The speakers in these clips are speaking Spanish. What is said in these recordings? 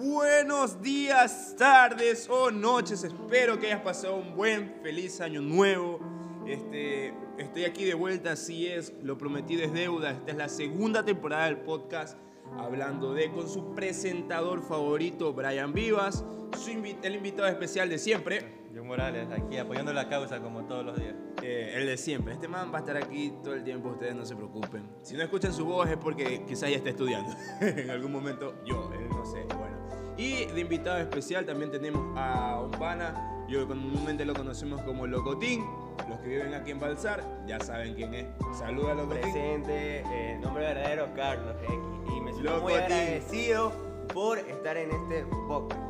Buenos días, tardes o noches. Espero que hayas pasado un buen, feliz año nuevo. Este, estoy aquí de vuelta, así es, lo prometido es deuda. Esta es la segunda temporada del podcast hablando de con su presentador favorito, Brian Vivas, su el invitado especial de siempre, John Morales, aquí apoyando la causa como todos los días. eh, el de siempre. Este man va a estar aquí todo el tiempo, ustedes no se preocupen. Si no escuchan su voz es porque quizás ya está estudiando. en algún momento yo, él no sé. Bueno. Y de invitado especial también tenemos a un pana, yo comúnmente lo conocemos como Locotín. Los que viven aquí en Balsar ya saben quién es. Saluda Locotín. Presente, eh, nombre verdadero Carlos X. Y me siento muy agradecido por estar en este podcast.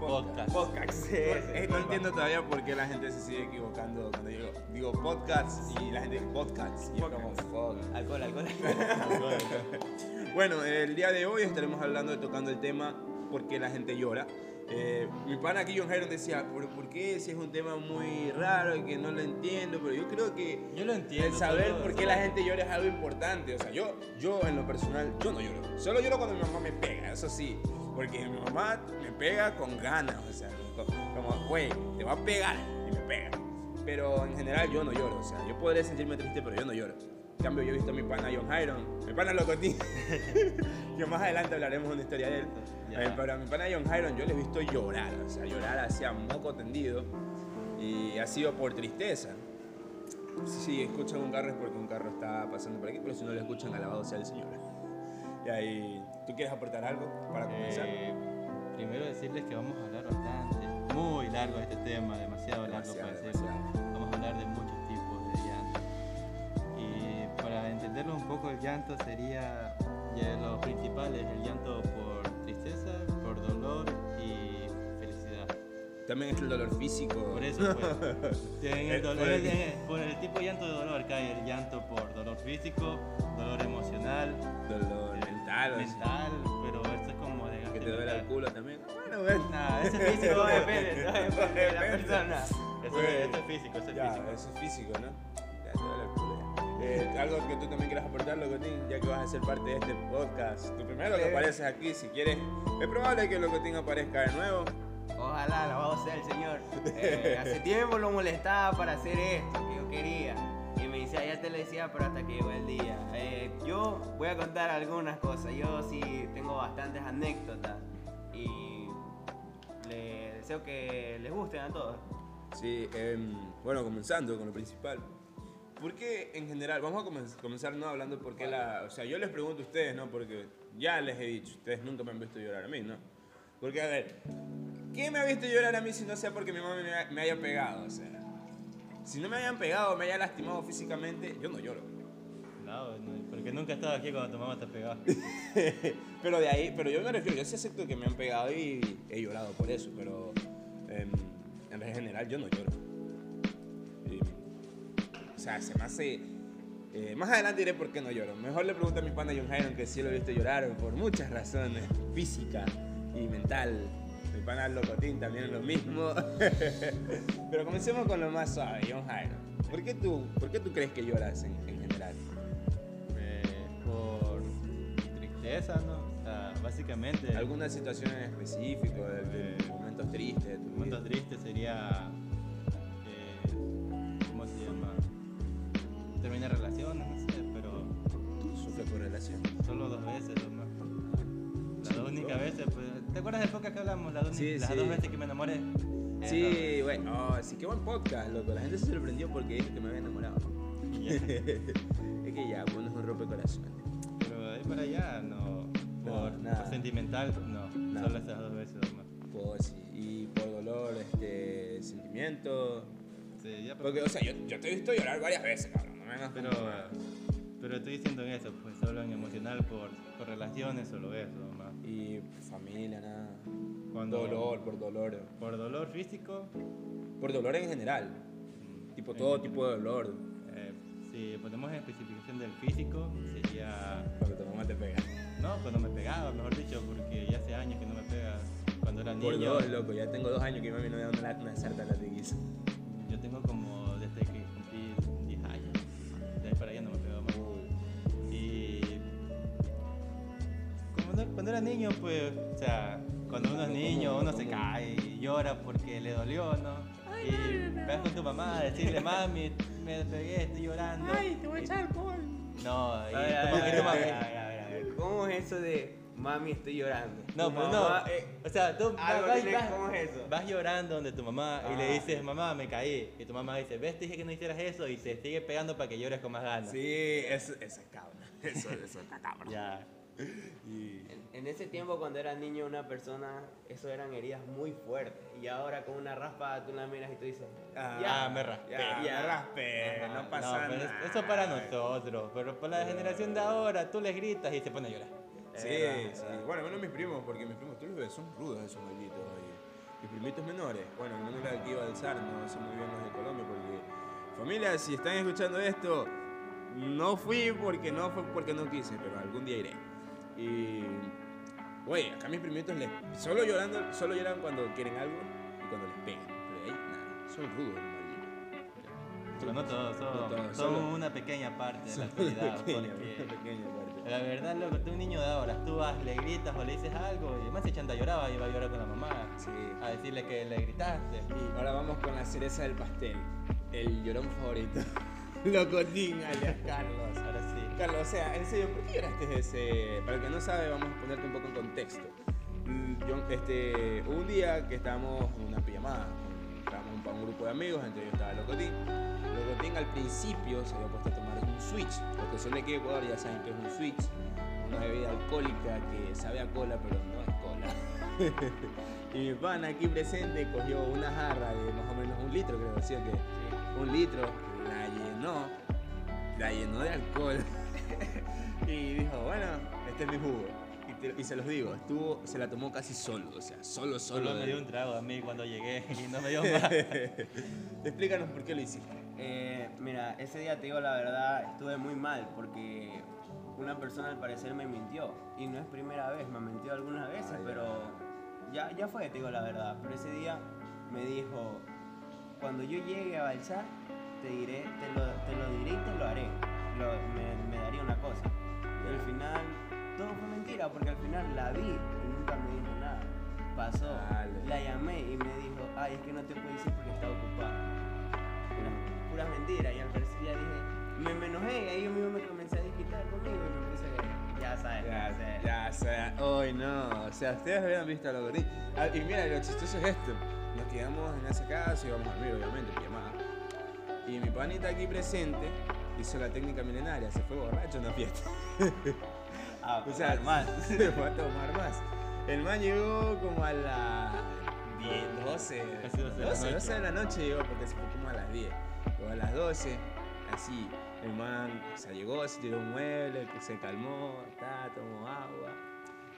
Podcast. Podcast. sí, sí. no entiendo todavía por qué la gente se sigue equivocando cuando digo, digo podcast y la gente dice podcasts. Y como, fuck. Alcohol, alcohol. Bueno, el día de hoy estaremos hablando de tocando el tema por qué la gente llora. Eh, mi pana aquí, John Jairo, decía, ¿por, por qué? Si es un tema muy raro y que no lo entiendo, pero yo creo que Yo lo entiendo. el saber solo- por qué la gente llora es algo importante. O sea, yo, yo en lo personal, yo no lloro. Solo lloro cuando mi mamá me pega, eso sí. Porque mi mamá me pega con ganas. O sea, co- como, güey, te va a pegar y me pega. Pero en general yo no lloro. O sea, yo podré sentirme triste, pero yo no lloro. Cambio, yo he visto a mi pana John Hyron, mi pana Locotín, que más adelante hablaremos de una historia de él. Eh, pero a mi pana John Hyron yo le he visto llorar, o sea, llorar hacia moco tendido y ha sido por tristeza. Si escuchan un carro es porque un carro está pasando por aquí, pero si no lo escuchan, alabado sea el Señor. Y ahí, ¿tú quieres aportar algo para comenzar? Eh, primero decirles que vamos a hablar bastante, muy largo este tema, demasiado largo para demasiado. Entenderlo un poco, el llanto sería ya lo principal es el llanto por tristeza, por dolor y felicidad. También es el dolor físico. Por eso, pues, en Eh, el dolor, por el- en- por el tipo de llanto de dolor cae el llanto por dolor físico, dolor emocional, Dolor eh, mental, mental, pero esto es como desgaste que te duele el culo también. Bueno, bueno. Nah, ese es físico, pues. depende, depende de la persona. Eso, Pues, es- esto es físico, eso es Ya, físico. eso es físico, ¿no? Ya te duele el culo. Eh, algo que tú también quieras aportar, Locotín, ya que vas a ser parte de este podcast. Tú primero que Eh. apareces aquí, si quieres. Es probable que Locotín aparezca de nuevo. Ojalá, alabado sea el Señor. Eh, hace tiempo lo molestaba para hacer esto que yo quería. Y me decía, ya te lo decía, pero hasta que llegó el día. Eh, yo voy a contar algunas cosas. Yo sí tengo bastantes anécdotas. Y le deseo que les gusten a todos. Sí, em, bueno, comenzando con lo principal. ¿Por qué en general? Vamos a comen- comenzar no hablando por qué la... O sea, yo les pregunto a ustedes, ¿no? Porque ya les he dicho, ustedes nunca me han visto llorar a mí, ¿no? Porque, a ver, ¿quién me ha visto llorar a mí si no sea porque mi mamá me, ha- me haya pegado? O sea, si no me hayan pegado, me haya lastimado físicamente, yo no lloro. No, no, porque nunca he estado aquí cuando tu mamá te pegaba. pero de ahí, pero yo me refiero, yo sí acepto que me han pegado y he llorado por eso, pero em, en general yo no lloro. Sea, se me hace... eh, más adelante diré por qué no lloro. Mejor le pregunto a mi pana John Hyron que sí lo he visto llorar por muchas razones, física y mental. Mi pana Locotín también es lo mismo. pero comencemos con lo más suave, John Hyron. ¿Por qué tú, por qué tú crees que lloras en, en general? Eh, por tristeza, ¿no? O sea, básicamente, ¿Alguna situación en específico, de, de momentos tristes de tu un momento vida? triste sería. Veces. Las dos únicas veces, pues. ¿Te acuerdas del podcast que hablamos? Las dos, Sí, las sí. dos veces que me enamoré. Sí, bueno, oh, sí, qué buen podcast, loco. La gente se sorprendió porque dije que me había enamorado. es que ya, bueno, es un rompecorazones. Pero de ahí para allá, no. Por, nada. por sentimental, no. Nada. Solo esas dos veces nomás. Pues sí, y por dolor, este, sentimiento. Sí, ya, Porque, o sea, yo, yo te he visto llorar varias veces, cabrón. No me Pero, como- pero estoy diciendo en eso, pues solo en emocional por, por relaciones, solo eso nomás. Y familia, nada. Cuando- Dolor, por dolor. Por dolor físico, Por dolor en general. mm, Tipo, en todo general, tipo de dolor. eh, si ponemos en especificación del físico, sería. Cuando tu mamá te pega. No, cuando me pegaba, mejor dicho, porque ya hace años que no me pega. Cuando era Por niño. dos, loco. Ya tengo dos años que mi mami no me da una, una sarta latiguiza. Cuando era niño, pues, o sea, cuando uno es ¿Cómo- niño, uno se cae y llora porque le dolió, ¿no? Y vas con tu mamá a decirle, mami, me pegué, estoy llorando. Ay, te voy a echar alcohol. No, y A ver, a como ver, que a tu ver, mamá- a ver, a ver, a ver. ¿Cómo es eso de mami estoy llorando? No, Tu pues mamá, no. eh, o sea, tú vas, tiene- vas- ¿cómo es eso? vas llorando donde tu mamá y le Ah. dices, mamá, me caí. Y tu mamá dice, ves, te dije que no hicieras eso y te sigue pegando para que llores con más ganas. Sí, eso, eso es cabra. Eso, eso está cabra. Ya. Y- En, en ese tiempo cuando era niño una persona, eso eran heridas muy fuertes. Y ahora con una raspada tú la miras y tú dices, Ah, me raspé. Ya, Ya. me raspé, Ajá. no pasa No, nada. es- eso para nosotros, pero para la generación de ahora, tú les gritas y se pone a llorar. Sí, es sí. Bueno, menos mis primos, porque mis primos, tú los ves, son rudos esos malditos. Mis primitos menores, bueno, no de aquí iba a alzar, no sé muy bien los de Colombia, porque familia, si están escuchando esto, no fui porque no fue porque no quise, pero algún día iré. Y, güey, acá mis primitos les, solo llorando, solo lloran cuando quieren algo y cuando les pegan. Pero de ahí, nada, son rudos. Pero no todos, son, No todos, son solo- una pequeña parte de la actualidad. pequeña, porque la verdad, loco, tú un niño de ahora, tú vas, le gritas o le dices algo y más se chanta lloraba y va a llorar con la mamá. Sí. A decirle que le gritaste. Y ahora vamos con la cereza del pastel. El llorón favorito. Locotín, alias Carlos. Ahora. Carlos, o sea, en serio, ¿por qué lloraste ese? Para el que no sabe, vamos a ponerte un poco en contexto. Mm, Yo, este, un día que estábamos en una pijamada, estábamos para un grupo de amigos, entre ellos estaba Locotín. Locotín al principio se había puesto a tomar un switch. Los que son de aquí de Ecuador ya saben que es un switch. Una bebida alcohólica que sabe a cola, pero no es cola. y mi pana aquí presente cogió una jarra de más o menos un litro, creo, ¿sí o qué? un litro, la llenó, la llenó de alcohol y dijo, bueno, este es mi jugo. Y, te- y se los digo, estuvo, se la tomó casi solo, o sea, solo, solo. Solo me dio un trago a mí cuando llegué y no me dio más. Explícanos por qué lo hiciste. Eh, mira, ese día te digo la verdad, estuve muy mal porque una persona al parecer me mintió. Y no es primera vez, me mintió algunas veces, ya. pero ya, ya fue, te digo la verdad. Pero ese día me dijo, cuando yo llegue a balsar, te diré, te lo, te lo diré y te lo haré. Lo- me, me daría una cosa. Y al final, todo fue mentira, porque al final la vi y nunca me dijo nada. Pasó, Dale. la llamé y me dijo, ay, es que no te puedo decir porque estaba ocupada puras, mentiras y al parecer ya dije, me, me enojé y ahí yo mismo me comencé a disquitar conmigo y me puse a ya sabes, Ya, ya sé. ya, sea, hoy no, o sea, ustedes habían visto a Locotín. Ah, y mira, lo chistoso es esto, nos quedamos en esa casa y íbamos a dormir, obviamente, pijamada. Y mi panita aquí presente hizo la técnica milenaria, se fue borracho en una fiesta. Ah, O sea, más. se fue a tomar más. El man llegó como a las 10, 12, Casi 12 de la 12, noche. 12 de la noche llegó porque se fue como a las 10. Llegó a las 12, así. El man, o sea, llegó, se tiró un mueble, que se calmó, ta, tomó agua.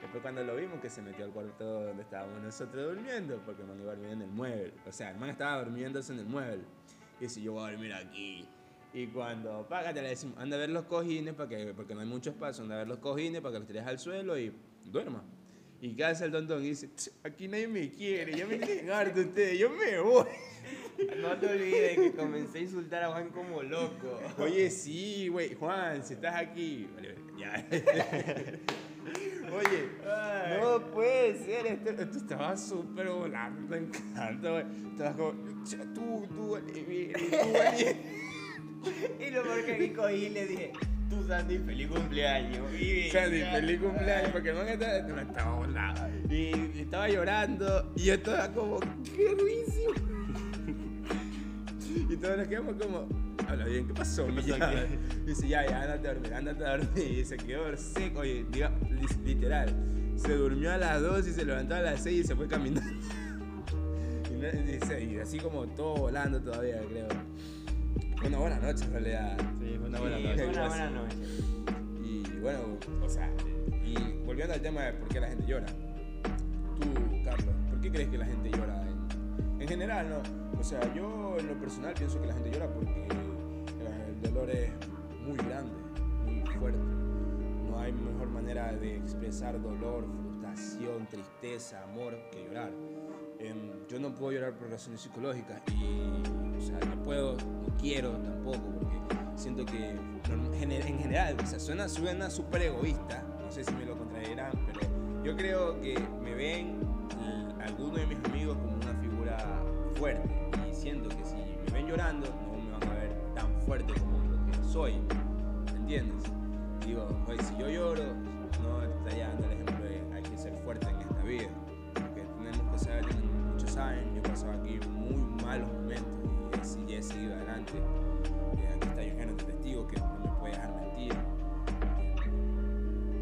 Después cuando lo vimos que se metió al cuarto donde estábamos nosotros durmiendo, porque el man iba a dormir en el mueble. O sea, el man estaba durmiéndose en el mueble. Y dice, yo voy a dormir aquí. Y cuando págate le decimos, anda a ver los cojines, para que, porque no hay mucho espacio, anda a ver los cojines para que los tires al suelo y duerma. Y ¿qué hace el tontón? Y dice, "Tch, aquí nadie me quiere, ya me tienen harto ustedes, yo me voy. No te olvides que comencé a insultar a Juan como loco. Oye, sí, güey, Juan, si estás aquí. Vale, ya. Oye, no puede ser, esto, esto estaba súper volando, me encanta, güey. Estabas como, "Ch, tú, tú, Olivier, tú, Olivier". Y lo que aquí cogí y le dije, tú Sandy, feliz cumpleaños. Y Sandy, ya. feliz cumpleaños, porque el man estaba, no, estaba volado. Y, y estaba llorando, y yo estaba como, qué ruísimo. Y todos nos quedamos como, habla bien, ¿qué pasó? ¿Qué pasó mija?" aquí? Y dice, ya, ya, ándate a dormir, ándate a dormir. Y se quedó seco, oye, diga, literal. Se durmió a las 2 y se levantó a las 6 y se fue caminando. Y, y y así como todo volando todavía, creo. Una buena noche en realidad. Sí, fue una buena noche. una buena noche. Y bueno, o sea, y volviendo al tema de por qué la gente llora. Tú, Carlos, ¿por qué crees que la gente llora en, en general, no? O sea, yo en lo personal pienso que la gente llora porque el dolor es muy grande, muy fuerte. No hay mejor manera de expresar dolor, frustración, tristeza, amor que llorar. Em, yo no puedo llorar por razones psicológicas y o sea, no puedo, no quiero tampoco, porque siento que en general, o sea, suena súper suena egoísta, no sé si me lo contradirán, pero yo creo que me ven algunos de mis amigos como una figura fuerte y siento que si me ven llorando no me van a ver tan fuerte como lo que soy, ¿entiendes? Digo, pues si yo lloro, no está dando el ejemplo de hay que ser fuerte en esta vida saben, yo he pasado aquí muy malos momentos y así he seguido adelante. Y aquí está Eugenio, tu testigo, que no me puede dejar mentir.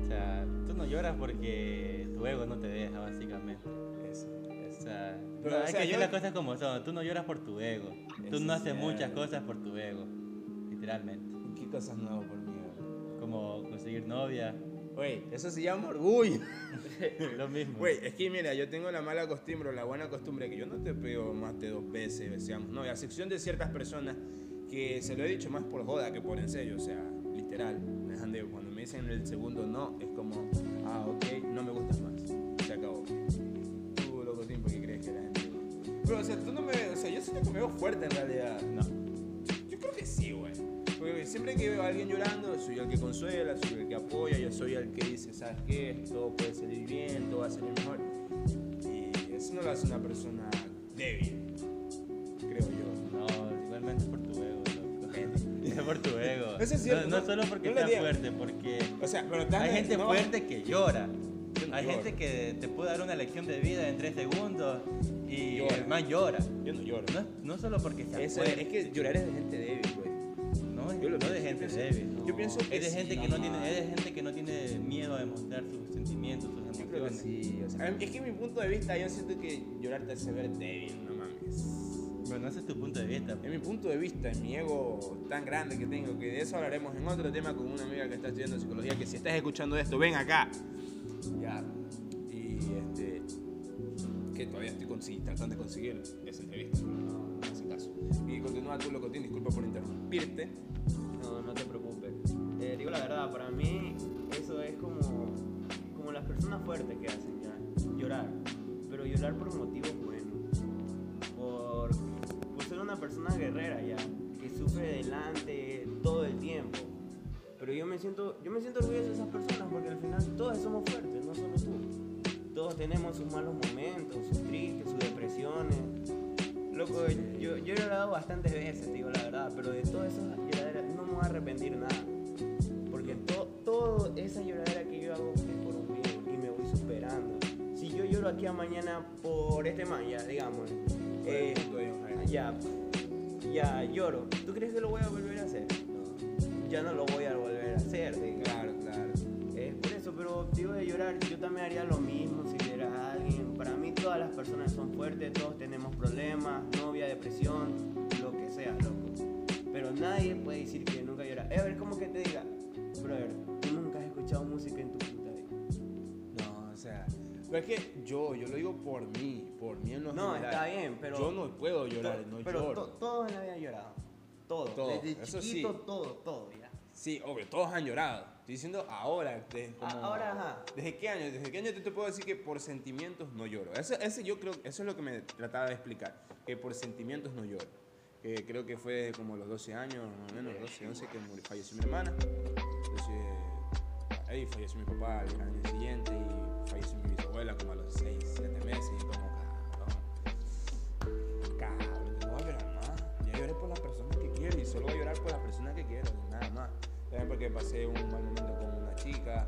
O sea, tú no lloras porque tu ego no te deja, básicamente. Eso, O sea, Pero, no, o hay sea, que decir yo- las cosas como son. Tú no lloras por tu ego. Tú Eso no es haces muchas cierto. cosas por tu ego. Literalmente. ¿Qué cosas no hago por mí? Como conseguir novia. Güey, eso se llama orgullo. Lo mismo. Güey, es que mira, yo tengo la mala costumbre, o la buena costumbre, que yo no te pego más de dos veces, no, y a excepción de ciertas personas que se lo he dicho más por joda que por en serio, o sea, literal, me cuando me dicen el segundo no, es como, ah, ok, no me gustas más, se acabó. Tú, locotín, ¿por qué crees que la gente? Pero, o sea, tú no me, o sea, yo siento que me veo fuerte en realidad. No. Yo creo que sí, güey. Siempre que veo a alguien llorando, soy el que consuela, soy el que apoya, yo soy el que dice, ¿sabes qué? Todo puede salir bien, todo va a salir mejor. Y eso no lo hace una persona débil, creo yo. No, igualmente es por tu ego. Es por tu ego. Eso es cierto, No, solo porque no digas. fuerte, porque O sea, pero hay gente no, fuerte que llora. Hay lloro. gente que te puede dar una lección de vida en tres segundos y Llora. el man llora. Yo no lloro. No, no solo porque sea fuerte. es que llorar es de gente débil, es Yo lo no de gente débil. yo pienso que es de sí, gente que no. tiene, es de gente que no tiene miedo a demostrar sus sentimientos, sus Yo creo que sí. O sea, es que en mi punto de vista yo siento que llorar te hace ver débil, no mames. Bueno, ese es tu punto de vista. En mi punto de vista, en mi ego tan grande que tengo, que de eso hablaremos en otro tema con una amiga que está estudiando psicología, que si estás escuchando esto, ven acá. Ya. Y este. Que todavía estoy consi- tratando de conseguir esa entrevista, pero no, no hace caso. Y continúa tú, Locotín, disculpa por interrumpirte. La verdad, para mí eso es como, como las personas fuertes que hacen llorar. Pero llorar por motivos buenos. Por, ser una persona guerrera ya, que sufre delante todo el tiempo. Pero yo me siento, yo me siento orgulloso de esas personas porque al final todos somos fuertes, no solo tú. Todos tenemos sus malos momentos, sus tristes, sus depresiones. Loco, yo, yo he llorado bastantes veces, digo la verdad, pero de esas lloraderas no me voy a arrepentir nada. Esa lloradera que yo hago es por un bien y me voy superando. Si yo lloro aquí a mañana por este man, ya, digamos, eh, ya, ya lloro, ¿tú crees que lo voy a volver a hacer? Ya no lo voy a volver a hacer, digamos. Claro, claro. Es por eso, pero digo de llorar, yo también haría lo mismo si viera a alguien. Para mí todas las personas son fuertes, todos tenemos problemas, novia, depresión, lo que sea, loco. Pero nadie puede decir que nunca llora. A ver, ¿cómo que te diga? Brother, escuchado música en tu puta vida. No, o sea. Pero es que yo, yo lo digo por mí, por mí en lo No, general. está bien, pero... Yo no puedo llorar, no pero lloro. to- todos en la vida han llorado. Todos. Todo, Desde eso sí. chiquito, todo, todo, ya. Sí, obvio, todos han llorado. Estoy diciendo ahora. de- como- ahora, ajá. ¿Desde qué año? ¿Desde qué año te, te puedo decir que por sentimientos no lloro? Eso, ese yo creo, eso es lo que me trataba de explicar. Que por sentimientos no lloro. Creo que fue como los 12 años, más o menos, 12, 11, que falleció mi hermana. Ahí falleció mi papá al año siguiente y falleció mi bisabuela como a los 6, 7 meses. Y como, cabrón. Cabrón, no voy a llorar más. Ya lloré por las personas que quiero y solo voy a llorar por las personas que quiero, nada más. También porque pasé un mal momento con una chica.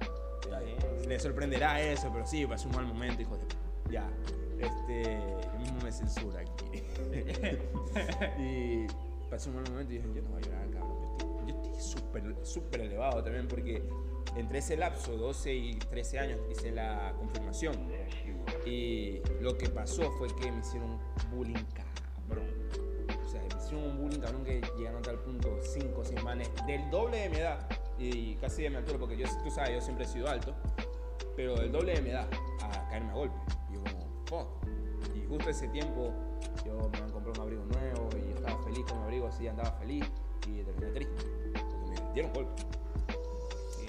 Eh. Le sorprenderá eso, pero sí, pasé un mal momento, hijo de. Ya. Este. Yo mismo me censura aquí. y pasé un mal momento y dije, yo no voy a llorar, cabrón. Yo estoy- Yo estoy súper, súper elevado también porque entre ese lapso, 12 y 13 años, hice la confirmación. Y lo que pasó fue que me hicieron bullying cabrón. O sea, me hicieron un bullying cabrón que llegaron a tal punto 5 o 6 manes del doble de mi edad y casi de mi altura, porque yo, tú sabes, yo siempre he sido alto, pero del doble de mi edad a caerme a golpe. Y yo como, fuck. Y justo ese tiempo yo me comprado un abrigo nuevo y estaba feliz con mi abrigo, así andaba feliz y terminé triste, porque me dieron golpe.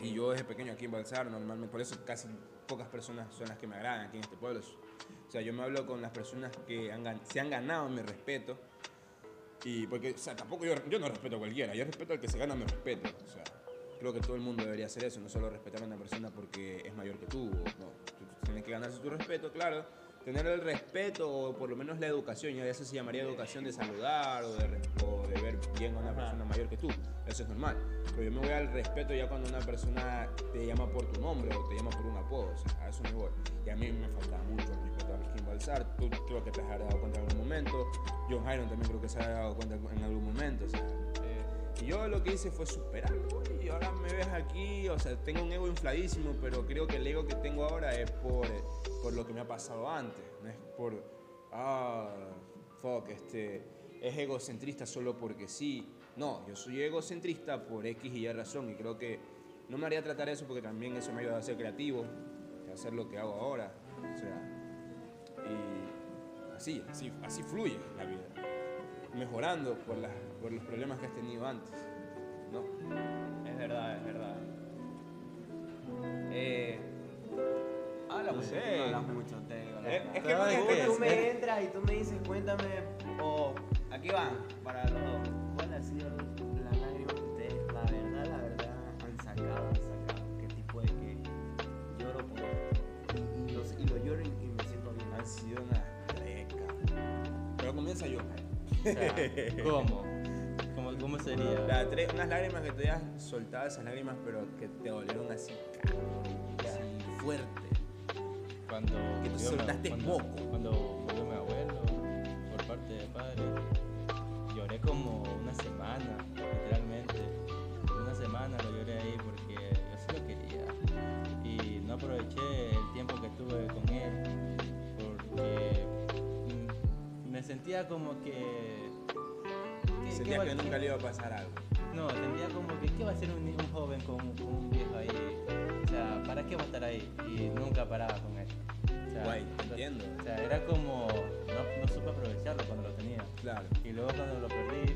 Y yo desde pequeño aquí en Balsar, normalmente, por eso casi pocas personas son las que me agradan aquí en este pueblo. O sea, yo me hablo con las personas que han se han ganado mi respeto. Y porque, o sea, tampoco yo, yo no respeto a cualquiera, yo respeto al que se gana mi respeto. O sea, creo que todo el mundo debería hacer eso, no solo respetar a una persona porque es mayor que tú. No, tú tienes que ganarse tu respeto, claro, tener el respeto o por lo menos la educación, ya eso se llamaría educación de saludar o de, o de ver bien a una persona mayor que tú, eso es normal. Pero yo me voy al respeto ya cuando una persona te llama por tu nombre o te llama por un apodo, o sea, a eso me voy. Y a mí me faltaba mucho el respeto a Kim Balsar, tú creo que te has dado cuenta en algún momento, John Hyron también creo que se ha dado cuenta en algún momento, o sea, y yo lo que hice fue superarlo y ahora me ves aquí, o sea, tengo un ego infladísimo, pero creo que el ego que tengo ahora es por, por lo que me ha pasado antes, no es por, ah, fuck, este, es egocentrista solo porque sí. No, yo soy egocentrista por X y Y razón y creo que no me haría tratar eso porque también eso me ayuda a ser creativo, a hacer lo que hago ahora, o sea, y así, así, así fluye la vida mejorando por, las, por los problemas que has tenido antes. ¿No? Es verdad, es verdad. Eh, habla No mucho, sé. tú no hablas mucho, te digo. la Eh, verdad. es que Pero Tú me entras y tú me dices, cuéntame, o aquí van, para los dos. ¿Cuál ha sido la lágrima que ustedes, la verdad, la verdad, han sacado, han sacado? ¿Qué tipo de que lloro por y, y, los- y lo lloro y, y me siento bien? han sido una treca. Pero comienza yo. O sea, ¿Cómo? ¿Cómo, sería? La unas lágrimas que te hayas soltado, esas lágrimas, pero que te dolieron así, así fuerte. Cuando Que te soltaste cuando, moco. Cuando murió mi abuelo, por parte de padre, lloré como una semana, literalmente. Una semana lo lloré ahí porque yo sí lo quería. Y no aproveché el tiempo que tuve con él porque mm, me sentía como que... ¿qué- qué Sentía va- que qué- nunca le iba a pasar algo. no, sentía como que ¿qué va a hacer un, un joven con, con un viejo ahí? O sea, ¿para qué va a estar ahí? Y nunca paraba con él. O sea, Guay, entonces- entiendo. O sea, era como, no, no supe aprovecharlo cuando lo tenía. Claro, Y luego cuando lo perdí,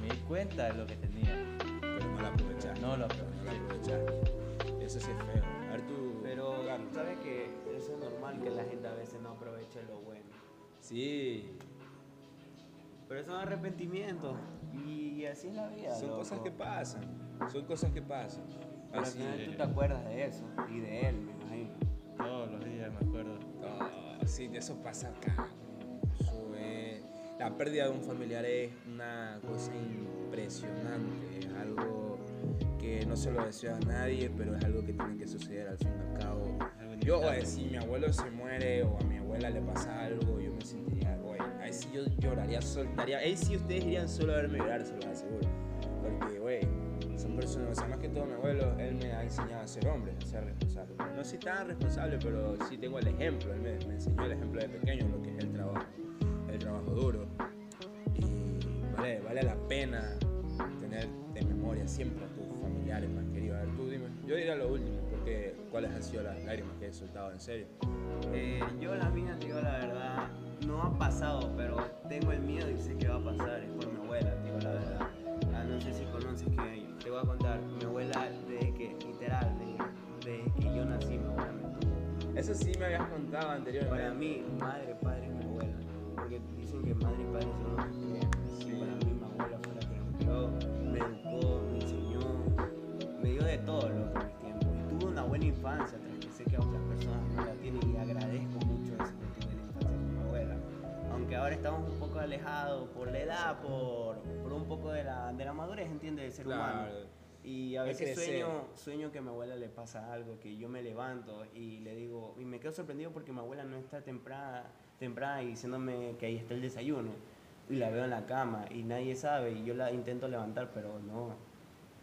me di cuenta de lo que tenía. pero no la aprovechaste. No lo No la aproveché. aprovechaste. Eso sí es feo. A ver tú, Pero Carlos. sabes que eso es normal que la gente a veces no aproveche lo bueno. Sí, Pero son arrepentimientos y así es la vida. son loco. cosas que pasan. Son cosas que pasan. Pero al final es. tú te acuerdas de eso y de él, me imagino. Todos los días me acuerdo. Sí, de eso pasa acá. Eso es- La pérdida de un familiar es una cosa impresionante. Es algo que no se lo deseo a nadie, pero es algo que tiene que suceder al fin y al cabo. Yo, si mi abuelo se muere o a mi abuela le pasa algo, sí yo lloraría, soltaría. Ahí sí ustedes irían solo a verme llorar, se los aseguro. Porque, güey, son personas, o sea, más que todo mi abuelo, él me ha enseñado a ser hombre, a ser responsable. No soy tan responsable, pero sí tengo el ejemplo, él me, me enseñó el ejemplo de pequeño, lo que es el trabajo, el trabajo duro. Y vale, vale la pena tener de memoria siempre a tus familiares más queridos. A ver, tú dime, yo diría lo último, porque ¿cuáles han sido las lágrimas que he soltado en serio? Eh, yo la mía, te digo la verdad, no ha pasado, pero tengo el miedo y sé que va a pasar. Es por mi abuela, digo la verdad. Ah, no sé si conoces que te voy a contar. Mi abuela, desde que, literal, desde, desde que yo nací, mi abuela me tuvo. Eso sí me habías contado anteriormente. Para mí, madre, padre es mi abuela. Porque dicen que madre y padre son los que poco alejados por la edad, por, por un poco de la, de la madurez, entiende, del ser humano. Claro. Y a veces sueño, sueño que a mi abuela le pasa algo, que yo me levanto y le digo, y me quedo sorprendido porque mi abuela no está temprana, temprana y diciéndome que ahí está el desayuno. Y la veo en la cama y nadie sabe y yo la intento levantar, pero no.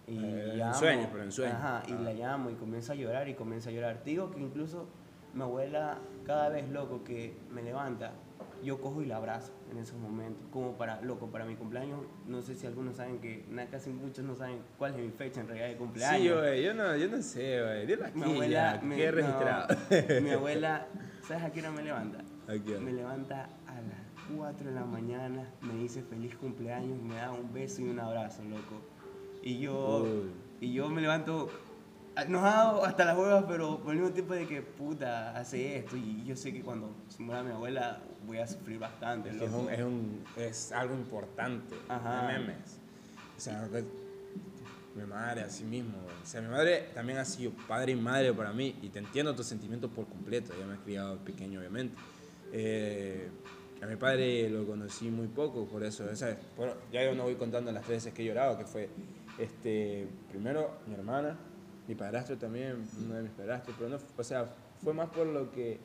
Y Eh, en llamo, sueños, pero en sueños. Ajá, y Ah. la llamo y comienzo a llorar y comienzo a llorar. Te digo que incluso mi abuela, cada vez loco que me levanta, yo cojo y la abrazo en esos momentos, como para, loco, para mi cumpleaños, no sé si algunos saben que, casi muchos no saben cuál es mi fecha en realidad de cumpleaños. Sí, güey, yo no, yo no sé, güey. Dilo aquí mi abuela, ya, me- registrado. no, mi abuela, ¿sabes a qué hora me levanta? Aquí, Me levanta a las 4 de la mañana, me dice feliz cumpleaños, me da un beso y un abrazo, loco. Y yo, Uy. y yo me levanto enojado hasta las huevas, pero por el mismo tiempo de que puta hace esto. Y yo sé que cuando se muera mi abuela voy a sufrir bastante, Es, un, es, un- es algo importante. Ajá. No memes. O sea, que- mi madre, así mismo. güey. O sea, mi madre también ha sido padre y madre para mí. Y te entiendo tus sentimientos por completo. Ella me ha criado pequeño, obviamente. Eh, a mi padre lo conocí muy poco, por eso, esa- bueno, ya yo no voy contando las veces que he llorado, que fue este, primero mi hermana, mi padrastro también, uno de mis padrastros, pero no, o sea, fue más por lo que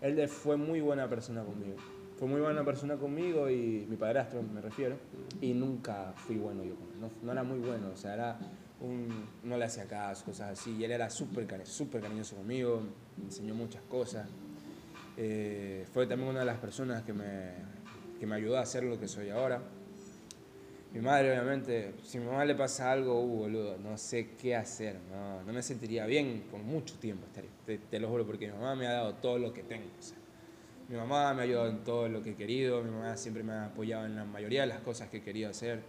él fue muy buena persona conmigo. Fue muy buena persona conmigo y mi padrastro me refiero, y nunca fui bueno yo con él, no, no era muy bueno, o sea, era un, no le hacía caso, cosas así, y él era súper súper cariñoso conmigo, me enseñó muchas cosas. Eh, fue también una de las personas que me, que me ayudó a ser lo que soy ahora. Mi madre, obviamente, si a mi mamá le pasa algo, uh, boludo, no sé qué hacer, no, no me sentiría bien por mucho tiempo, estaría- te, te lo juro, porque mi mamá me ha dado todo lo que tengo. o sea, mi mamá me ha ayudado en todo lo que he querido, mi mamá siempre me ha apoyado en la mayoría de las cosas que querido hacer.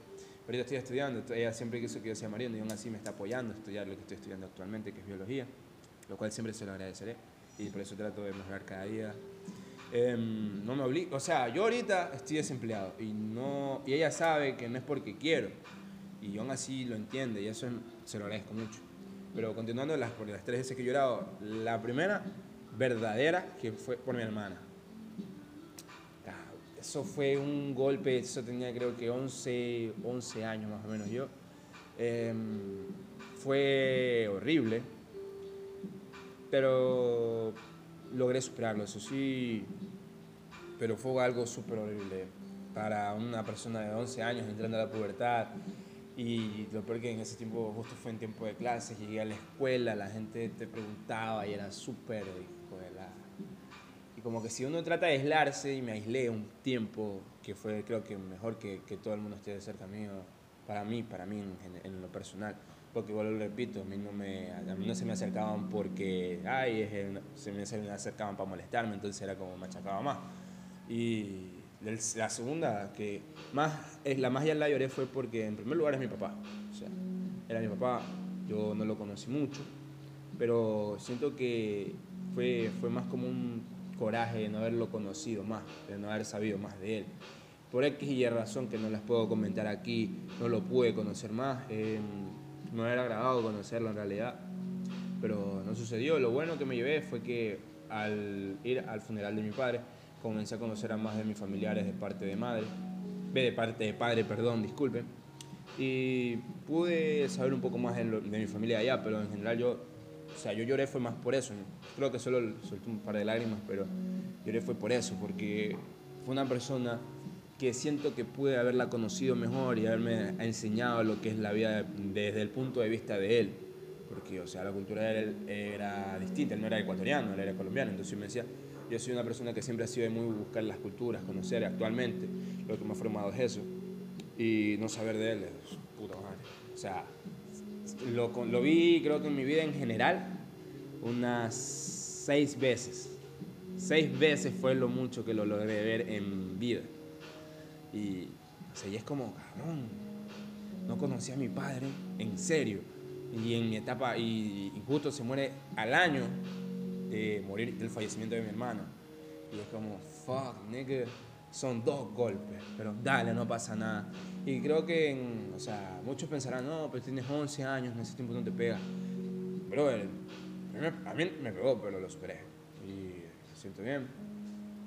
Ahorita estoy estudiando, ella siempre quiso que yo sea marino y aún así me está apoyando a estudiar lo que estoy estudiando actualmente, que es biología, lo cual siempre se lo agradeceré y por eso trato de mejorar cada día. Em, no me obligo, o sea, yo ahorita estoy desempleado y, no, y ella sabe que no es porque quiero y yo aún así lo entiende y eso se lo agradezco mucho. Pero continuando las, por las tres veces que he llorado, la primera verdadera que fue por mi hermana. Ah, Eso fue un golpe, eso tenía creo que 11, 11 años más o menos yo. Em, fue horrible, pero logré superarlo, eso sí, pero fue algo súper horrible para una persona de 11 años entrando a la pubertad. Y lo peor que en ese tiempo, justo fue en tiempo de clases, llegué a la escuela, la gente te preguntaba y era súper de. Y como que si uno trata de aislarse, y me aislé un tiempo, que fue creo que mejor que, que todo el mundo esté cerca mío, para mí, para mí en lo personal. Porque igual lo repito, a mí no, me, a mí no se me acercaban porque, ay, el- se, me, se me acercaban para molestarme, entonces era como machacaba más. Y la segunda, que más, es la más ya la lloré fue porque en primer lugar es mi papá. O sea, era mi papá, yo no lo conocí mucho, pero siento que fue, fue más como un coraje de no haberlo conocido más, de no haber sabido más de él. Por X y razón que no les puedo comentar aquí, no lo pude conocer más, eh, me hubiera agradado conocerlo en realidad, pero no sucedió. Lo bueno que me llevé fue que al ir al funeral de mi padre, comencé a conocer a más de mis familiares de parte de madre, de parte de padre, perdón, disculpen, y pude saber un poco más de, lo- de mi familia allá, pero en general yo, o sea, yo lloré fue más por eso, creo que solo solté un par de lágrimas, pero lloré fue por eso, porque fue una persona que siento que pude haberla conocido mejor y haberme enseñado lo que es la vida desde el punto de vista de él, porque, o sea, la cultura de él era distinta, él no era ecuatoriano, él era colombiano, entonces me decía, yo soy una persona que siempre ha sido de muy buscar las culturas, conocer actualmente, lo que me ha formado es eso, y no saber de él es puta madre. O sea, lo, lo vi creo que en mi vida en general unas seis veces. Seis veces fue lo mucho que lo logré ver en vida. Y, o sea, es como, cabrón, no conocí a mi padre, en serio. Y en mi etapa, y, y justo se muere al año de morir del fallecimiento de mi hermano. Y es como, fuck, nigga, son dos golpes, pero dale, no pasa nada. Y creo que, en- o sea, muchos pensarán, no, pero tienes 11 años, en ese tiempo no te pega. Pero a mí me- pegó, pero lo superé. Y siento bien.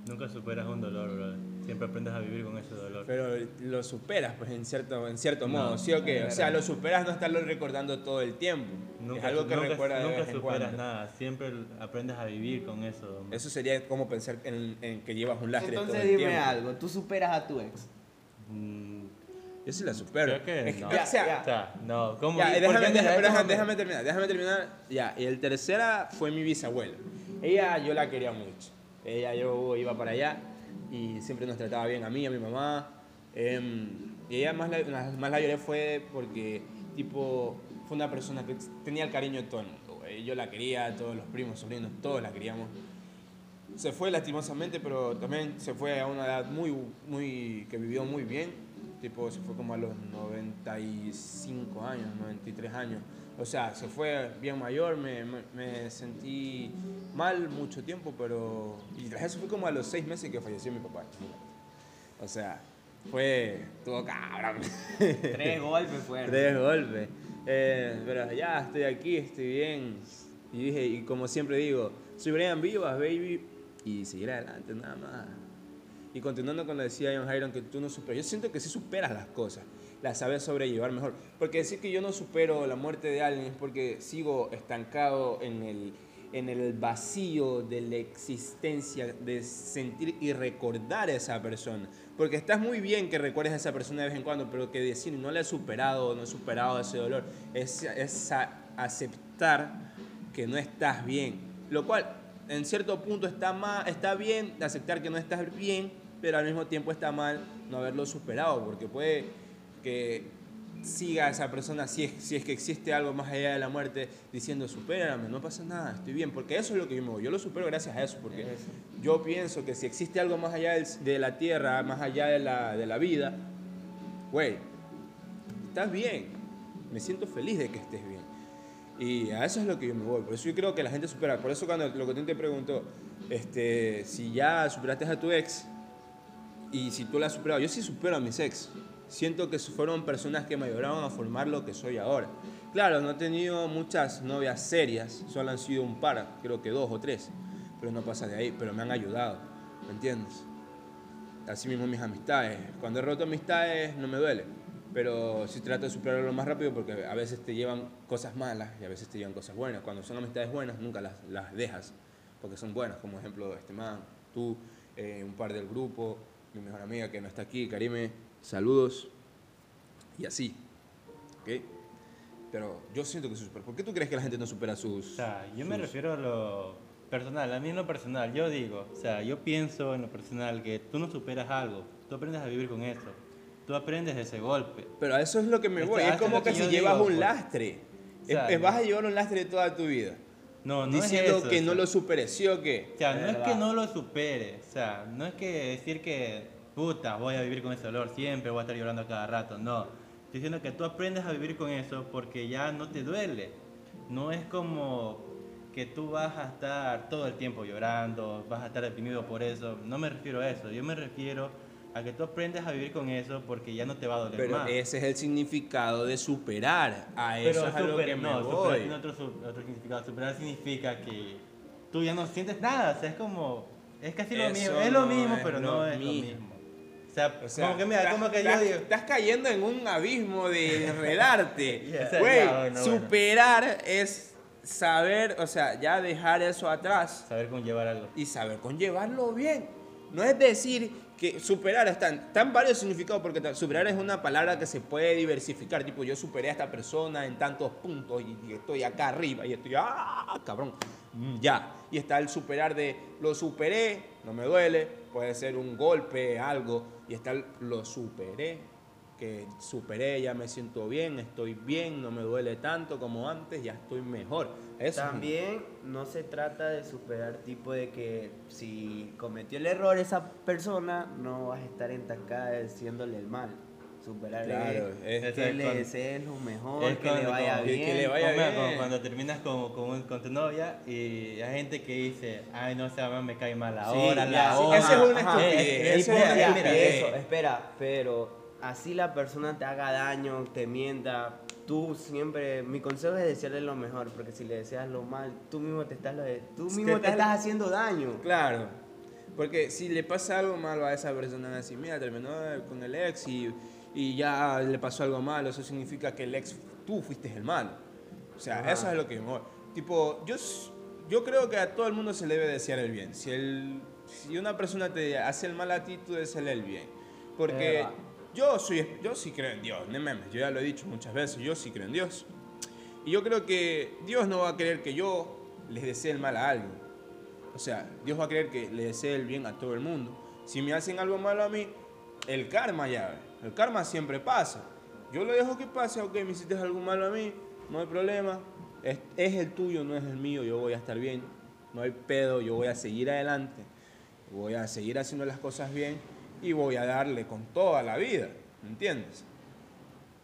Nunca superas un dolor, bro. Siempre aprendes a vivir con ese dolor. Pero lo superas, pues, en cierto, en cierto No, modo, ¿sí o qué? O sea, lo superas no estarlo recordando todo el tiempo. es algo que nunca, recuerda de nunca vez en superas cuando. nada. Siempre aprendes a vivir con eso. Eso sería como pensar en, en que llevas un lastre todo Entonces el dime tiempo. algo, tú superas a tu ex. Mm, Yo sí la supero. Creo que no. ya, o sea, Ya, o sea, no. ¿Cómo? Ya, ¿Por qué déjame, de déjame, déjame, hombre? déjame terminar, déjame terminar. Ya, y el tercera fue mi bisabuela. Ella yo la quería mucho. Ella yo iba para allá y siempre nos trataba bien a mí, a mi mamá. Em, y ella más la, más la lloré fue porque, tipo, fue una persona que tenía el cariño de todo el mundo. Yo la quería, todos los primos, sobrinos, todos la queríamos. Se fue lastimosamente, pero también se fue a una edad muy, muy, que vivió muy bien. Tipo, se fue como a los 95 años, 93 años. O sea, se fue bien mayor, me, me- me sentí mal mucho tiempo, pero... Y tras eso fue como a los seis meses que falleció mi papá. O sea, fue todo cabrón. Tres golpes fueron. Tres golpes. Eh, pero ya estoy aquí, estoy bien. Y dije, y como siempre digo, soy Brian Vivas, baby. y seguir adelante, nada más. Y continuando con lo que decía John Hyron, que tú no superas, yo siento que sí superas las cosas, las sabes sobrellevar mejor. Porque decir que yo no supero la muerte de alguien es porque sigo estancado en el, en el vacío de la existencia, de sentir y recordar a esa persona. Porque estás muy bien que recuerdes a esa persona de vez en cuando, pero que decir no la he superado, no he superado ese dolor, es, es aceptar que no estás bien. Lo cual, en cierto punto, está, mal, está bien aceptar que no estás bien, pero al mismo tiempo está mal no haberlo superado, porque puede que siga esa persona, si es, si es que existe algo más allá de la muerte, diciendo, supérame, no pasa nada, estoy bien, porque eso es lo que yo me voy. Yo lo supero gracias a eso, porque Eso. yo pienso que si existe algo más allá de la tierra, más allá de la, de la vida, güey, estás bien, me siento feliz de que estés bien. Y a eso es lo que yo me voy. Por eso yo creo que la gente supera. Por eso cuando lo que tú te preguntó, este, si ya superaste a tu ex y si tú la has superado, yo sí supero a mis ex. Siento que fueron personas que me ayudaron a formar lo que soy ahora. Claro, no he tenido muchas novias serias, solo han sido un par, creo que dos o tres, pero no pasa de ahí, pero me han ayudado, ¿me entiendes? Así mismo mis amistades. Cuando he roto amistades no me duele, pero sí trato de superarlo lo más rápido porque a veces te llevan cosas malas y a veces te llevan cosas buenas. Cuando son amistades buenas nunca las, las dejas porque son buenas, como ejemplo este man, tú, eh, un par del grupo, mi mejor amiga que no está aquí, Karime, saludos y así, ¿ok? Pero yo siento que se supera. ¿Por qué tú crees que la gente no supera sus... O sea, yo me refiero a lo personal, a mí en lo personal, yo digo, o sea, yo pienso en lo personal que tú no superas algo, tú aprendes a vivir con eso, tú aprendes de ese golpe. Pero a eso es lo que me voy. Es como que que si llevas digo, un pues. lastre. O sea, Es- es- vas a llevar un lastre toda tu vida. No, no diciendo es eso, que o no sea. lo superes, ¿sí o qué? O sea, no es que no lo supere, o sea, no es que decir que, puta, voy a vivir con ese dolor siempre, voy a estar llorando a cada rato, no. Estoy diciendo que tú aprendes a vivir con eso porque ya no te duele. No es como que tú vas a estar todo el tiempo llorando, vas a estar deprimido por eso. No me refiero a eso, yo me refiero a que tú aprendes a vivir con eso porque ya no te va a doler Pero más. ese es el significado de superar. A eso es a lo super- que me no, superar voy. tiene otro, otro significado. Superar significa que tú ya no sientes nada. O sea, es como. Es casi lo Eso mismo. Es lo mismo, es pero lo no es mismo. lo mismo. O sea, O sea, como que mira, estás- como que estás, yo digo. estás cayendo en un abismo de enredarte. Ya, Güey, bueno, bueno. superar es saber, o sea, ya dejar eso atrás Saber conllevar algo. y saber conllevarlo bien. No es decir que superar están tan varios significados porque superar es una palabra que se puede diversificar, tipo yo superé a esta persona en tantos puntos y, y estoy acá arriba y estoy ah, cabrón. Mm, Ya. Y está el superar de lo superé, no me duele, puede ser un golpe, algo y está el lo superé, que superé, ya me siento bien, estoy bien, no me duele tanto como antes, ya estoy mejor. También no se trata de superar tipo de que si cometió el error esa persona, no vas a estar entancada diciéndole el mal. Superar Claro, es, es- que le desees lo mejor, es que le vaya bien. que le vaya Como, como bien. cuando terminas con, con, con tu novia y hay gente que dice, ay, no sé, me cae mal Sí, ahora, ya, la sí, hora. Esa es una estupidez, esa eh, eso, espera, pero así la persona te haga daño, te mienta, tú siempre, mi consejo es desearle lo mejor, porque si le deseas lo mal, tú mismo te estás, tú mismo te estás haciendo daño. Claro, porque si le pasa algo malo a esa persona, así, mira, terminó con el ex y, y ya le pasó algo malo, eso significa que el ex, tú fuiste el malo. O sea, Ajá. eso es lo que Tipo, yo, yo creo que a todo el mundo se le debe desear el bien. Si, el, si una persona te hace el mal a ti, tú deseale el bien. Porque yo, soy, yo sí creo en Dios, no memes, yo ya lo he dicho muchas veces, yo sí creo en Dios. Y yo creo que Dios no va a querer que yo les desee el mal a alguien. O sea, Dios va a querer que le desee el bien a todo el mundo. Si me hacen algo malo a mí, el karma ya, el karma siempre pasa. Yo lo dejo que pase, ok, me hiciste algo malo a mí, no hay problema. Es, es el tuyo, no es el mío, yo voy a estar bien. No hay pedo, yo voy a seguir adelante. Voy a seguir haciendo las cosas bien y voy a darle con toda la vida, ¿me entiendes?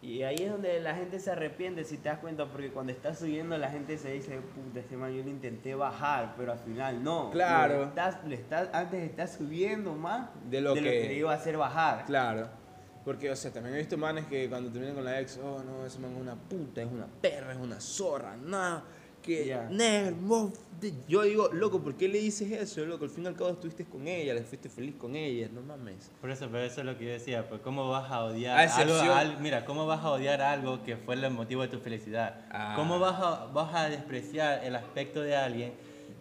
Y ahí es donde la gente se arrepiente, si te das cuenta, porque cuando estás subiendo la gente se dice, puta, este man yo lo intenté bajar, pero al final no. Claro. Lo estás, le estás, antes estás subiendo más De lo que- te iba a hacer bajar. Claro. Porque, o sea, también he visto manes que cuando terminan con la ex, oh no, ese man es una puta, es una perra, es una zorra, nada. que Ya. "Nel, vos de-". yo digo, loco, ¿por qué le dices eso? Loco, al fin y al cabo estuviste con ella, le fuiste feliz con ella, no mames. Por eso, pero eso es lo que yo decía, pues cómo vas a odiar A algo, al- mira, cómo vas a odiar algo que fue el motivo de tu felicidad. Ah. ¿Cómo vas a, vas a despreciar el aspecto de alguien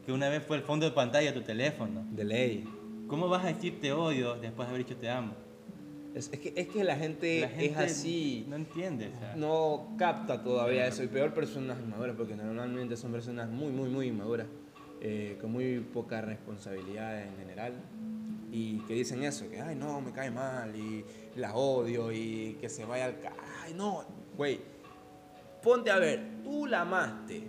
que una vez fue el fondo de pantalla de tu teléfono? De ley. ¿Cómo vas a decir te odio después de haber dicho te amo? Es, es que, es que la gente, La gente es así. No entiende, o sea. no capta todavía eso. Y peor personas inmaduras, porque normalmente son personas muy, muy, muy inmaduras, eh, con muy poca responsabilidad en general. Y que dicen eso, que, ay, no, me cae mal, y la odio, y que se vaya al... ca- Ay, no, güey. Ponte a ver, tú la amaste.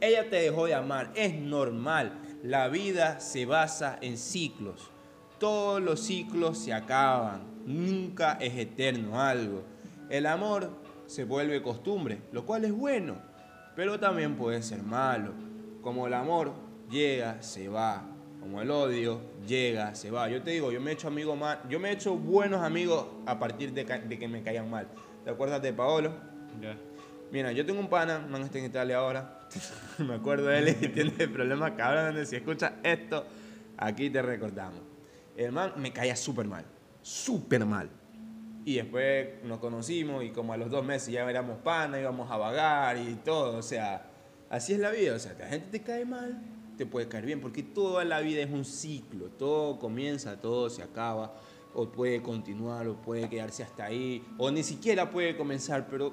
Ella te dejó de amar. Es normal. La vida se basa en ciclos. Todos los ciclos se acaban. Nunca es eterno algo. El amor se vuelve costumbre, lo cual es bueno, pero también puede ser malo. Como el amor llega, se va. Como el odio llega, se va. Yo te digo, yo me he hecho amigo mal, yo me he hecho buenos amigos a partir de, que me caían mal. ¿Te acuerdas de Paolo? Mira, yo tengo un pana, man está en Italia ahora. Me acuerdo de él y tiene problemas cabrones. Si escuchas esto, aquí te recordamos. El man me caía súper mal, súper mal. Y después nos conocimos y como a los dos meses ya éramos panas, íbamos a vagar y todo. O sea, así es la vida. O sea, la gente te cae mal, te puede caer bien, porque toda la vida es un ciclo. Todo comienza, todo se acaba. O puede continuar, o puede quedarse hasta ahí, o ni siquiera puede comenzar, pero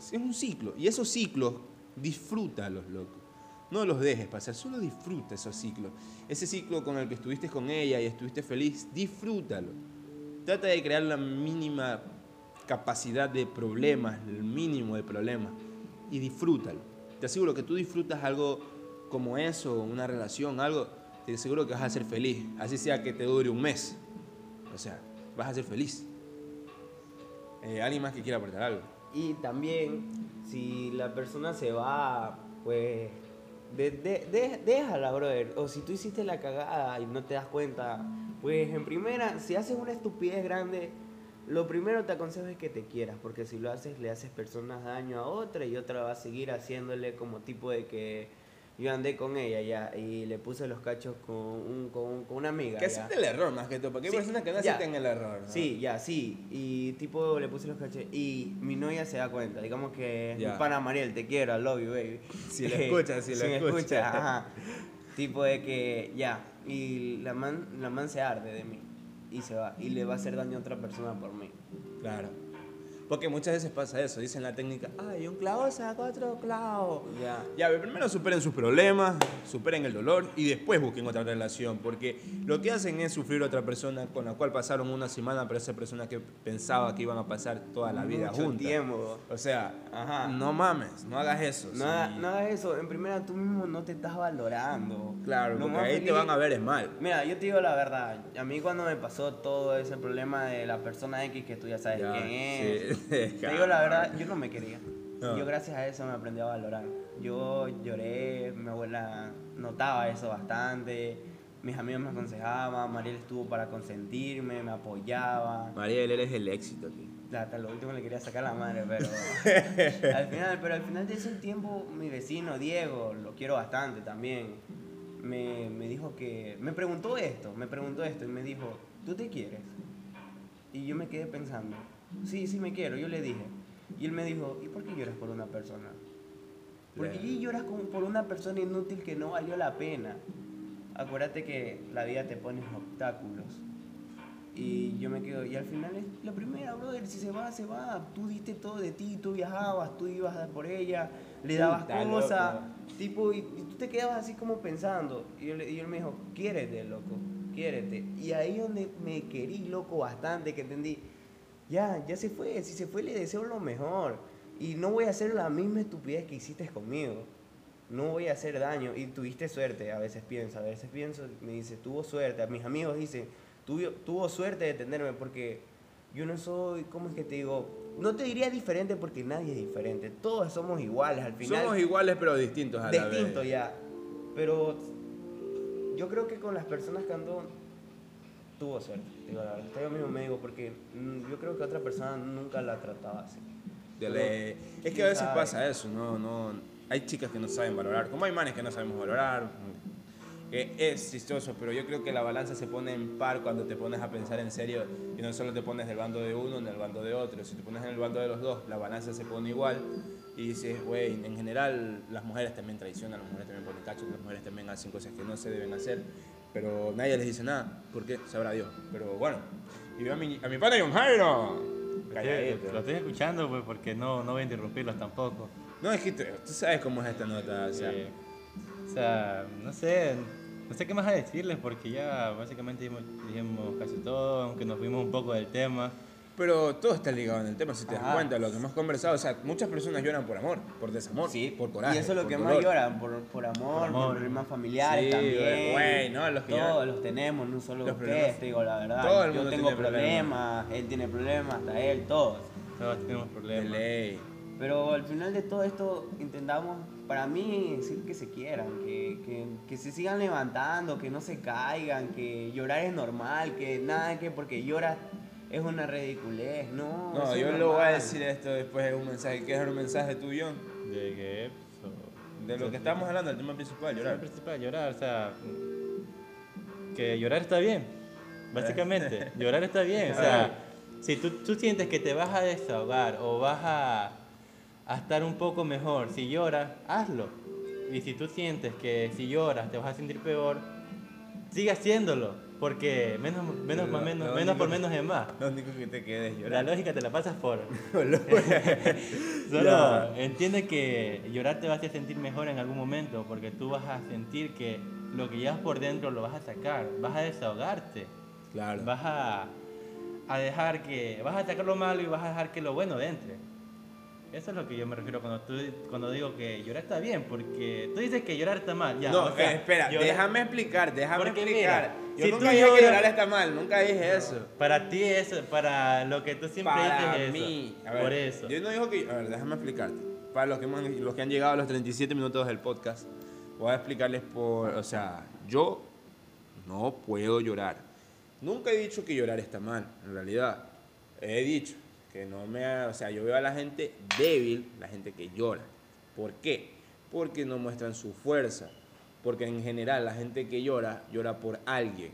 es un ciclo. Y esos ciclos, disfrútalos, loco. No los dejes pasar, solo disfruta esos ciclos. Ese ciclo con el que estuviste con ella y estuviste feliz, disfrútalo. Trata de crear la mínima capacidad de problemas, el mínimo de problemas, y disfrútalo. Te aseguro que tú disfrutas algo como eso, una relación, algo, te aseguro que vas a ser feliz. Así sea que te dure un mes. O sea, vas a ser feliz. Eh, ¿Alguien más que quiera aportar algo? Y también, si la persona se va, pues de- de- de- déjala, brother. O si tú hiciste la cagada y no te das cuenta, pues en primera, si haces una estupidez grande, lo primero te aconsejo es que te quieras, porque si lo haces, le haces personas daño a otra y otra va a seguir haciéndole como tipo de que yo andé con ella ya y le puse los cachos con, un, con, con una amiga. Que ya. acepte el error más que todo, porque hay Sí, personas que no aceptan el error. ¿no? Sí, ya, sí. Y tipo le puse los cachos. Y mi novia se da cuenta. Digamos que Ya. mi pana Mariel, te quiero, I love you, baby. Si lo escuchas, si lo me escuchas. ajá. Tipo de que ya. Y la man, la man se arde de mí. Y se va. Y le va a hacer daño a otra persona por mí. Claro. Porque muchas veces pasa eso, dicen la técnica, ay, un clavo saca otro clavo. Ya. Ya, pero primero superen sus problemas, superen el dolor y después busquen otra relación, porque lo que hacen es sufrir a otra persona con la cual pasaron una semana, pero esa persona que pensaba que iban a pasar toda la vida Mucho juntos. tiempo. O sea, Ajá. no mames, no hagas eso. No, sí. no hagas eso. En primera, tú mismo no te estás valorando. Claro, Lo porque ahí te van a ver es mal. Mira, yo te digo la verdad. A mí cuando me pasó todo ese problema de la persona X que tú ya sabes Ya, quién es. sí. Te digo la verdad, yo no me quería. No. Yo gracias a eso me aprendí a valorar. Yo lloré, mi abuela notaba eso bastante. Mis amigos me aconsejaban, Mariel estuvo para consentirme, me apoyaba. Mariel, eres el éxito aquí. Hasta lo último le quería sacar la madre, pero al final, pero al final de ese tiempo mi vecino Diego, lo quiero bastante también, me, me dijo que, me preguntó esto, me preguntó esto y me dijo, ¿tú te quieres? Y yo me quedé pensando, sí, sí me quiero, yo le dije. Y él me dijo, ¿y por qué lloras por una persona? Porque Claro. lloras como por una persona inútil que no valió la pena. Acuérdate que la vida te pone obstáculos. Y yo me quedo, y al final es la primera, brother, si se va, se va. Tú diste todo de ti, tú viajabas, tú ibas por ella, le dabas cosas, tipo, y, y tú te quedabas así como pensando. Y, yo y él me dijo, quiérete, loco, quiérete. Y ahí donde me querí, loco, bastante, que entendí, ya, ya se fue, si se fue le deseo lo mejor. Y no voy a hacer la misma estupidez que hiciste conmigo. No voy a hacer daño. Y tuviste suerte, a veces pienso, a veces pienso, me dice, tuvo suerte. A mis amigos dicen, tuvo, tuvo suerte de tenerme porque yo no soy, ¿cómo es que te digo? No te diría diferente porque nadie es diferente. Todos somos iguales al final. Somos iguales pero distintos a la vez. distinto ya. Pero yo creo que con las personas que andó tuvo suerte. Digo, la verdad, yo mismo me digo porque mm, yo creo que otra persona nunca la trataba así. De. Es que a veces sabe. pasa eso, no, no. hay chicas que no saben valorar, como hay manes que no sabemos valorar. Que es chistoso, pero yo creo que la balanza se pone en par cuando te pones a pensar en serio y no solo te pones del bando de uno en el bando de otro. Si te pones en el bando de los dos, la balanza se pone igual y dices, güey, en general las mujeres también traicionan, las mujeres también ponen cachos, las mujeres también hacen cosas que no se deben hacer, pero nadie les dice nada, porque sabrá Dios. Pero bueno, y veo a mi, a mi pana John Jairo. Calladito. Lo estoy escuchando pues porque no, no voy a interrumpirlos tampoco. No, es que tú, tú sabes cómo es esta nota, o sea. O sea, no sé, no sé qué más a decirles porque ya básicamente dijimos, dijimos casi todo, aunque nos fuimos un poco del tema. Pero todo está ligado en el tema, si te das cuenta, lo que hemos conversado, o sea, muchas personas lloran por amor, por desamor, Sí, por coraje. Y eso es lo por que dolor. más lloran, por, por amor, Por por, amor. problemas familiares Sí, también. güey, no, los que Todos lloran. los tenemos, no solo Los ustedes, te digo la verdad. Todo el Yo tengo tiene problemas. problemas, él tiene problemas, hasta él, todos. Todos tenemos De problemas. ley. Pero al final de todo esto intentamos, para mí, decir que se quieran, que, que, que se sigan levantando, que no se caigan, que llorar es normal, que nada que porque lloras es una ridiculez, no. No, es yo le voy a decir esto después de un mensaje. ¿Quieres dar un mensaje tuyo? De que... so- De lo que estamos hablando, el tema principal, Llorar. El principal, llorar, o sea, que llorar está bien, básicamente. llorar está bien, o sea, si tú, tú sientes que te vas a desahogar o vas a, a estar un poco mejor, si lloras, hazlo. Y si tú sientes que si lloras te vas a sentir peor, sigue haciéndolo, porque menos, menos, menos, menos por menos es más. Lo único que te queda es La llorar. lógica te la pasas por... Lo- Solo entiende que llorar te va a hacer sentir mejor en algún momento, porque tú vas a sentir que lo que llevas por dentro lo vas a sacar, vas a desahogarte, Claro. vas a, a dejar que, vas a sacar lo malo y vas a dejar que lo bueno entre. Eso es lo que yo me refiero cuando, tú, cuando digo que llorar está bien, porque tú dices que llorar está mal, ya. no, o sea, eh, espera, llorar- déjame explicar, déjame explicar. mira, yo si nunca tú dije que lloras- llorar está mal, nunca dije eso. Para ti eso, para lo que tú siempre Para dices mí. eso, A ver, por eso. Yo no digo que. A ver, déjame explicarte. Para los que, hemos- los que han llegado a los 37 minutos del podcast, voy a explicarles por. O sea, yo no puedo llorar. Nunca he dicho que llorar está mal, en realidad. He dicho que no me. ha- O sea, yo veo a la gente débil, la gente que llora. ¿Por qué? Porque no muestran su fuerza. Porque en general la gente que llora, llora por alguien.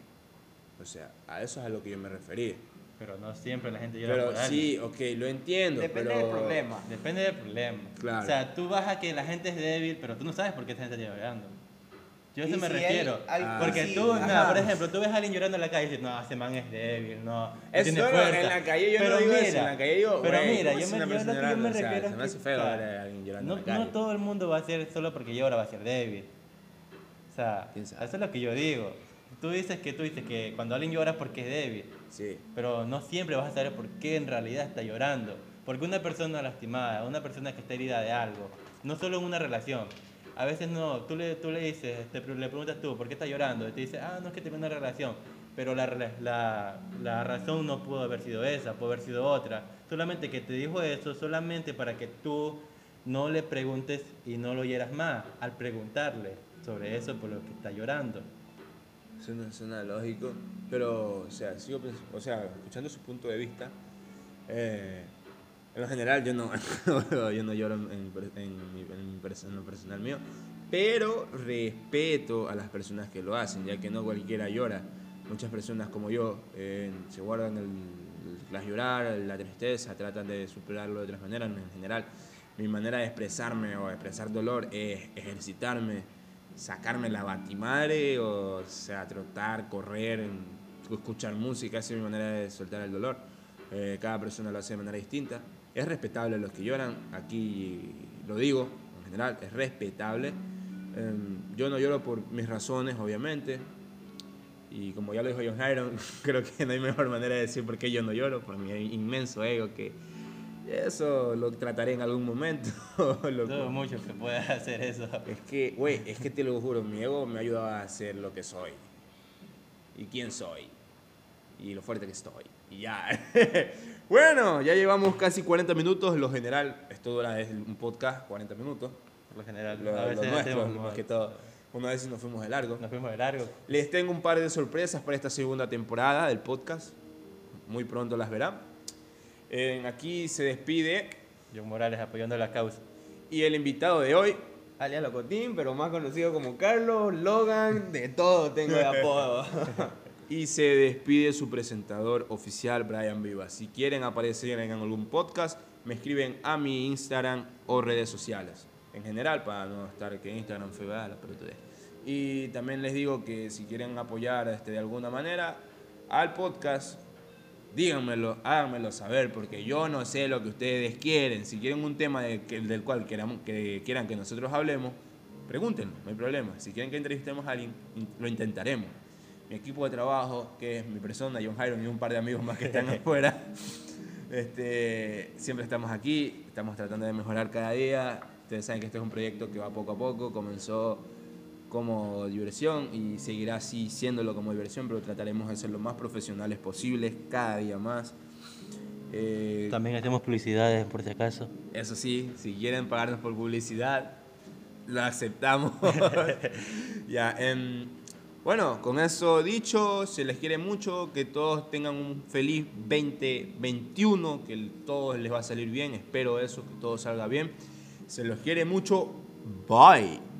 O sea, a eso es a lo que yo me refería. Pero no siempre la gente llora Pero por alguien. sí, ok, lo entiendo. Depende pero... del problema. Depende del problema. Claro. O sea, tú vas a que la gente es débil, pero tú no sabes por qué esta gente está llorando. Yo a eso me si él- refiero. al- Ah. Porque sí, tú, mira, por ejemplo, tú ves a alguien llorando en la calle y dices, no, ese man es débil, no, no Eso tiene no, fuerza. en la calle yo no pero digo mira, eso, en la calle digo, Pero mira, ¿cómo yo es me, yo que yo me llorando? O sea, refiero se me es hace feo ver a alguien llorando no, en la calle. no todo el mundo va a ser solo porque llora, va a ser débil. O sea, ¿Quién eso es lo que yo digo. Tú dices que tú dices que cuando alguien llora es porque es débil. Sí. pero no siempre vas a saber por qué en realidad está llorando. Porque una persona lastimada, una persona que está herida de algo, no solo en una relación, a veces no, tú le, tú le dices, te, le preguntas tú, ¿por qué está llorando? Y te dice, ah, no es que tengo una relación, pero la, la, la razón no pudo haber sido esa, pudo haber sido otra. Solamente que te dijo eso, solamente para que tú no le preguntes y no lo hieras más al preguntarle sobre eso por lo que está llorando. Suena, suena lógico. Pero, o sea, sigo o sea, escuchando su punto de vista, eh, en lo general yo no, yo no lloro en, en, en en lo personal mío, pero respeto a las personas que lo hacen, ya que no cualquiera llora. Muchas personas como yo eh, se guardan el, las llorar, la tristeza, tratan de superarlo de otras maneras. En general, mi manera de expresarme o expresar dolor es ejercitarme, sacarme la batimadre, o sea, trotar, correr, escuchar música, esa es mi manera de soltar el dolor. Eh, cada persona lo hace de manera distinta. Es respetable los que lloran, aquí lo digo, en general, es respetable. Em, yo no lloro por mis razones, obviamente. Y como ya lo dijo John Iron, creo que no hay mejor manera de decir por qué yo no lloro, por mi inmenso ego, que eso lo trataré en algún momento. Dudo mucho que puedas hacer eso. es que, güey, es que te lo juro, mi ego me ha ayudado a ser lo que soy. Y quién soy. Y lo fuerte que estoy. Y ya. bueno, ya llevamos casi 40 minutos. Lo general, esto dura es un podcast, 40 minutos. Por lo general, Lo, a lo veces nuestro, hacemos más que todo. Una vez nos fuimos de largo. Nos fuimos de largo. Les tengo un par de sorpresas para esta segunda temporada del podcast. Muy pronto las verán. Eh, aquí se despide John Morales apoyando la causa. y el invitado de hoy alias Locotín, pero más conocido como Carlos, Logan, de todo tengo de apodo. Y se despide su presentador oficial, Brian Vivas. Si quieren aparecer en algún podcast, me escriben a mi Instagram o redes sociales. En general, para no estar que Instagram fue la pero todo. Y también les digo que si quieren apoyar este, de alguna manera al podcast, díganmelo, háganmelo saber, porque yo no sé lo que ustedes quieren. Si quieren un tema de- del cual queramos, que quieran que nosotros hablemos, pregúntenlo, no hay problema. Si quieren que entrevistemos a alguien, lo intentaremos. Mi equipo de trabajo, que es mi persona, John Hyron y un par de amigos más que están afuera, este, siempre estamos aquí, estamos tratando de mejorar cada día. Ustedes saben que este es un proyecto que va poco a poco, comenzó como diversión y seguirá así siéndolo como diversión, pero trataremos de ser lo más profesionales posibles cada día más. Eh, También hacemos publicidades, por si acaso. eso sí, si quieren pagarnos por publicidad, lo aceptamos. ya, em, bueno, con eso dicho, se les quiere mucho, que todos tengan un feliz 2021, que todo les va a salir bien, espero eso, que todo salga bien. Se los quiere mucho, bye.